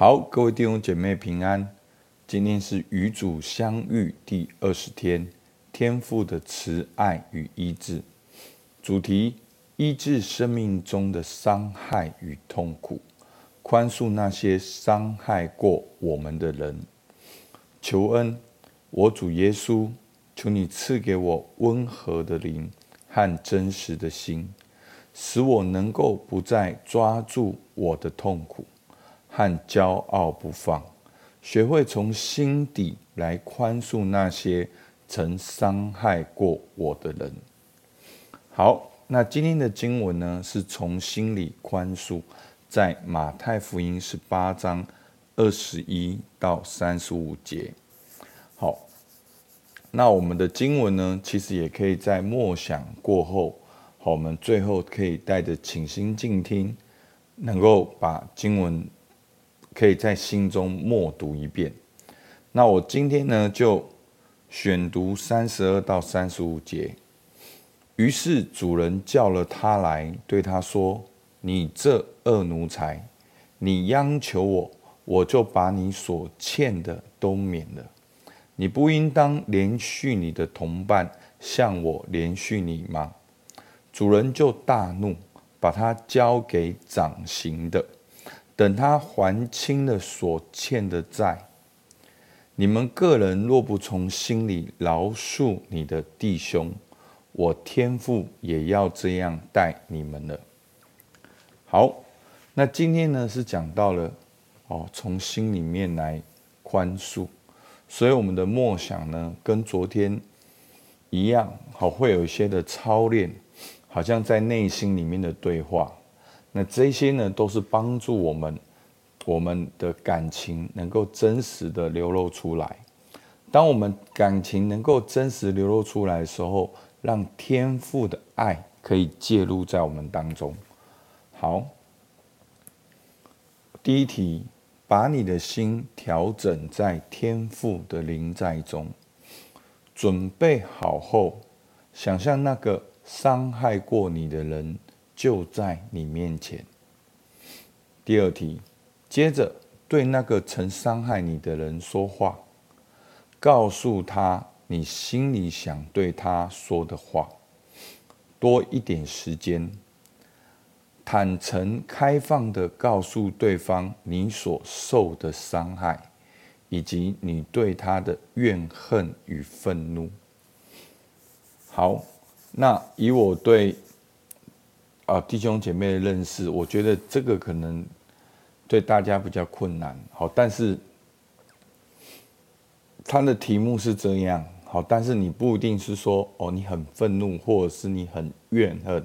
好，各位弟兄姐妹平安。今天是与主相遇第二十天，天父的慈爱与医治。主题：医治生命中的伤害与痛苦，宽恕那些伤害过我们的人。求恩，我主耶稣，求你赐给我温和的灵和真实的心，使我能够不再抓住我的痛苦。和骄傲不放，学会从心底来宽恕那些曾伤害过我的人。好，那今天的经文呢，是从心里宽恕，在马太福音十八章二十一到三十五节。好，那我们的经文呢，其实也可以在默想过后，好，我们最后可以带着倾心静听，能够把经文。可以在心中默读一遍。那我今天呢，就选读三十二到三十五节。于是主人叫了他来，对他说：“你这恶奴才，你央求我，我就把你所欠的都免了。你不应当连续你的同伴，向我连续你吗？”主人就大怒，把他交给掌刑的。等他还清了所欠的债，你们个人若不从心里饶恕你的弟兄，我天父也要这样待你们了。好，那今天呢是讲到了哦，从心里面来宽恕，所以我们的默想呢跟昨天一样，好，会有一些的操练，好像在内心里面的对话。那这些呢，都是帮助我们，我们的感情能够真实的流露出来。当我们感情能够真实流露出来的时候，让天赋的爱可以介入在我们当中。好，第一题，把你的心调整在天赋的灵在中，准备好后，想象那个伤害过你的人。就在你面前。第二题，接着对那个曾伤害你的人说话，告诉他你心里想对他说的话。多一点时间，坦诚开放地告诉对方你所受的伤害，以及你对他的怨恨与愤怒。好，那以我对。啊，弟兄姐妹的认识，我觉得这个可能对大家比较困难。好，但是他的题目是这样。好，但是你不一定是说哦，你很愤怒，或者是你很怨恨，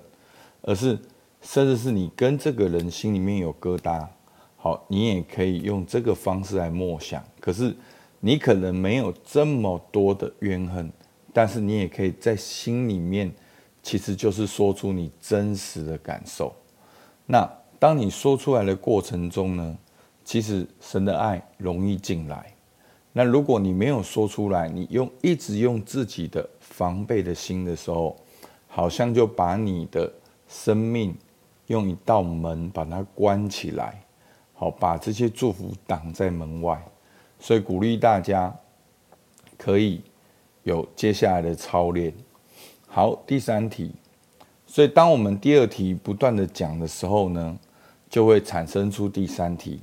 而是甚至是你跟这个人心里面有疙瘩。好，你也可以用这个方式来默想。可是你可能没有这么多的怨恨，但是你也可以在心里面。其实就是说出你真实的感受。那当你说出来的过程中呢，其实神的爱容易进来。那如果你没有说出来，你用一直用自己的防备的心的时候，好像就把你的生命用一道门把它关起来，好，把这些祝福挡在门外。所以鼓励大家可以有接下来的操练。好，第三题。所以，当我们第二题不断的讲的时候呢，就会产生出第三题。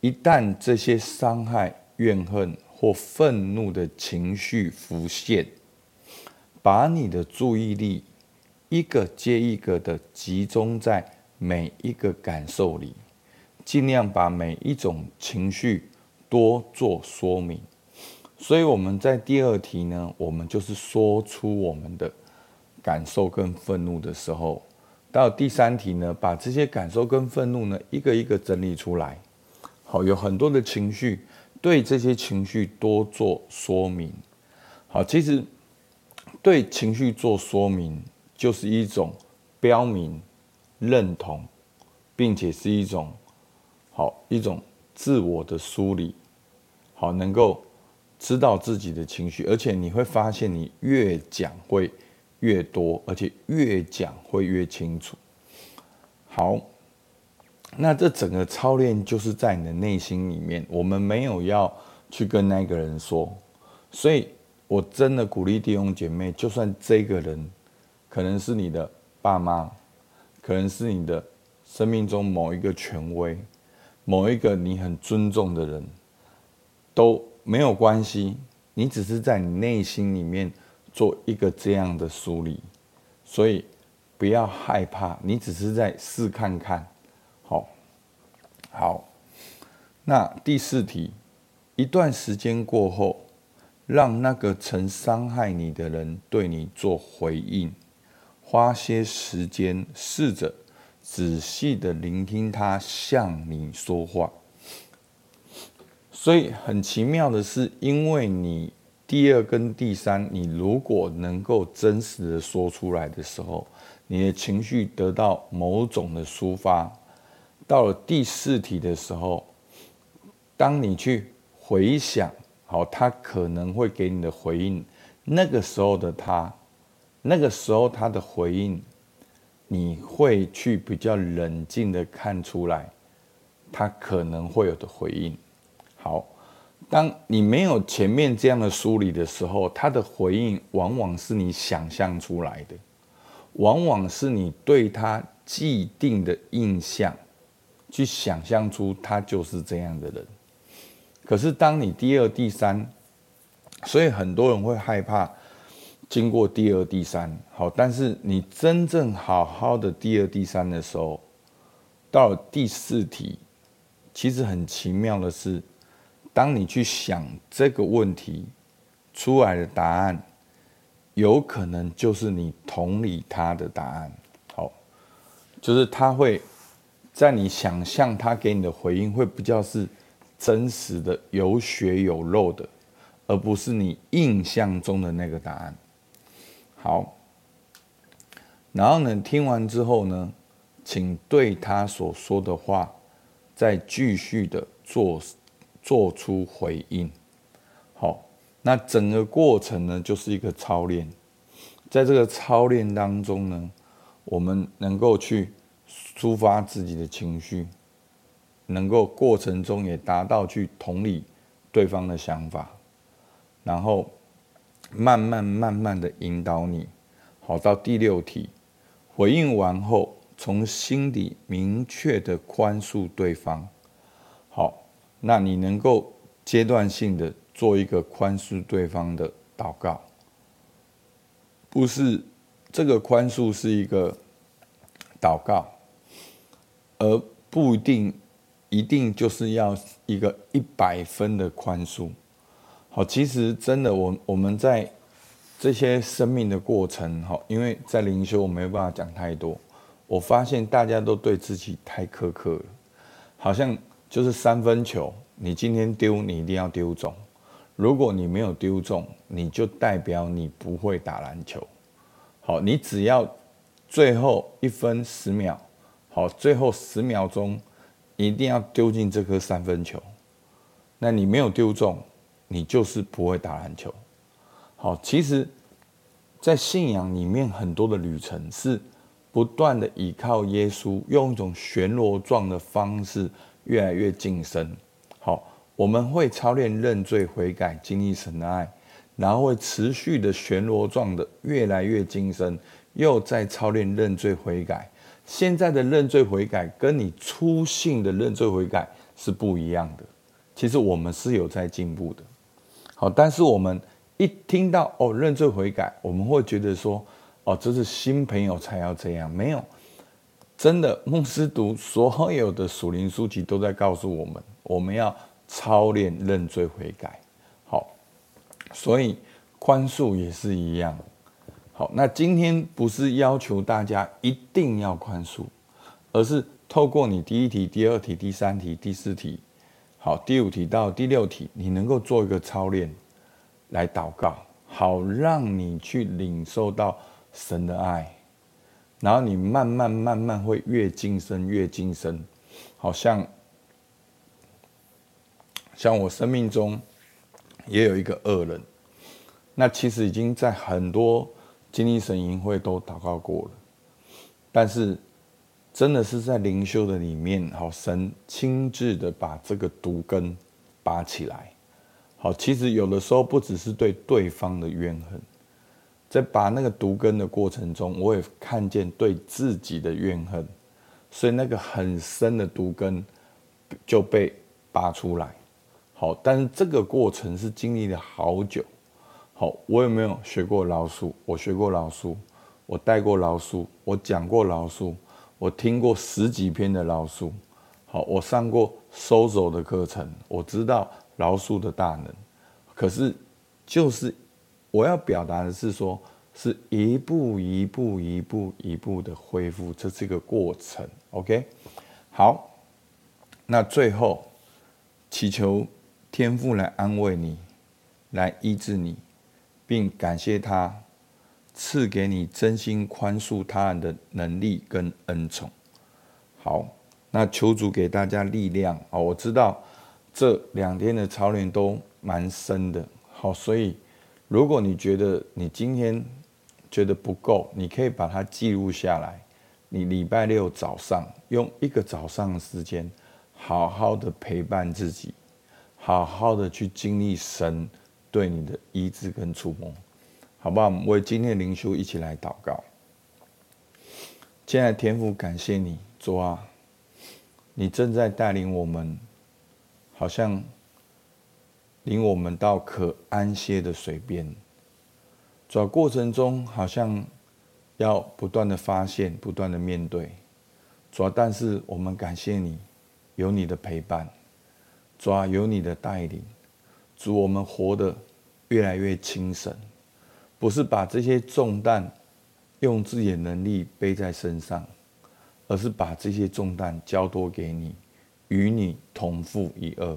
一旦这些伤害、怨恨或愤怒的情绪浮现，把你的注意力一个接一个的集中在每一个感受里，尽量把每一种情绪多做说明。所以我们在第二题呢，我们就是说出我们的感受跟愤怒的时候，到第三题呢，把这些感受跟愤怒呢，一个一个整理出来。好，有很多的情绪，对这些情绪多做说明。好，其实对情绪做说明，就是一种标明、认同，并且是一种好一种自我的梳理。好，能够。知道自己的情绪，而且你会发现，你越讲会越多，而且越讲会越清楚。好，那这整个操练就是在你的内心里面，我们没有要去跟那个人说，所以我真的鼓励弟兄姐妹，就算这个人可能是你的爸妈，可能是你的生命中某一个权威，某一个你很尊重的人，都没有关系，你只是在你内心里面做一个这样的梳理，所以不要害怕，你只是在试看看。好，好，那第四题，一段时间过后，让那个曾伤害你的人对你做回应，花些时间试着仔细的聆听他向你说话。所以很奇妙的是，因为你第二跟第三，你如果能够真实的说出来的时候，你的情绪得到某种的抒发。到了第四题的时候，当你去回想，好，他可能会给你的回应，那个时候的他，那个时候他的回应，你会去比较冷静的看出来，他可能会有的回应。好，当你没有前面这样的梳理的时候，他的回应往往是你想象出来的，往往是你对他既定的印象。去想象出他就是这样的人，可是当你第二、第三，所以很多人会害怕经过第二、第三。好，但是你真正好好的第二、第三的时候，到第四题，其实很奇妙的是，当你去想这个问题出来的答案，有可能就是你同理他的答案。好，就是他会。在你想象他给你的回应会比较是真实的、有血有肉的，而不是你印象中的那个答案。好，然后呢，听完之后呢，请对他所说的话再继续的做做出回应。好，那整个过程呢，就是一个操练，在这个操练当中呢，我们能够去。抒发自己的情绪，能够过程中也达到去同理对方的想法，然后慢慢慢慢的引导你。好，到第六题，回应完后，从心底明确的宽恕对方。那你能够阶段性的做一个宽恕对方的祷告，不是这个宽恕是一个祷告。而不一定，一定就是要一个一百分的宽恕。好，其实真的，我我们在这些生命的过程，哈，因为在灵修我没有办法讲太多。我发现大家都对自己太苛刻了，好像就是三分球，你今天丢，你一定要丢中。如果你没有丢中，你就代表你不会打篮球。好，你只要最后一分十秒。好，最后十秒钟一定要丢进这颗三分球。那你没有丢中，你就是不会打篮球。好，其实，在信仰里面，很多的旅程是不断的依靠耶稣，用一种旋螺状的方式越来越晋升。好，我们会操练认罪悔改，经历神的爱，然后会持续的旋螺状的越来越晋升，又在操练认罪悔改。现在的认罪悔改跟你初信的认罪悔改是不一样的。其实我们是有在进步的。好，但是我们一听到哦认罪悔改，我们会觉得说哦这是新朋友才要这样。没有，真的牧师读所有的属灵书籍都在告诉我们，我们要操练认罪悔改。好，所以宽恕也是一样。好，那今天不是要求大家一定要宽恕，而是透过你第一题、第二题、第三题、第四题，好，第五题到第六题，你能够做一个操练，来祷告，好让你去领受到神的爱，然后你慢慢慢慢会越晋升越晋升，好像像我生命中也有一个恶人，那其实已经在很多。经历神营会都祷告过了，但是真的是在灵修的里面，好，神亲自的把这个毒根拔起来。好，其实有的时候不只是对对方的怨恨，在拔那个毒根的过程中，我也看见对自己的怨恨，所以那个很深的毒根就被拔出来。好，但是这个过程是经历了好久。好，我有没有学过老鼠？我学过老鼠，我带过老鼠，我讲过老鼠。我听过十几篇的老鼠，好，我上过收手的课程，我知道老鼠的大能。可是，就是我要表达的是说，是一步一步、一步一步的恢复，这是一个过程。OK，好，那最后祈求天父来安慰你，来医治你，并感谢他。赐给你真心宽恕他人的能力跟恩宠。好，那求主给大家力量啊！我知道这两天的操练都蛮深的，好，所以如果你觉得你今天觉得不够，你可以把它记录下来。你礼拜六早上用一个早上的时间，好好的陪伴自己，好好的去经历神对你的医治跟触摸。好不好？我们为今天的灵修一起来祷告。现在天父，感谢你，主啊，你正在带领我们，好像领我们到可安歇的水边。主啊，过程中好像要不断的发现，不断的面对。主啊，但是我们感谢你，有你的陪伴，主啊，有你的带领，主，我们活得越来越轻省。不是把这些重担用自己的能力背在身上，而是把这些重担交托给你，与你同负一轭。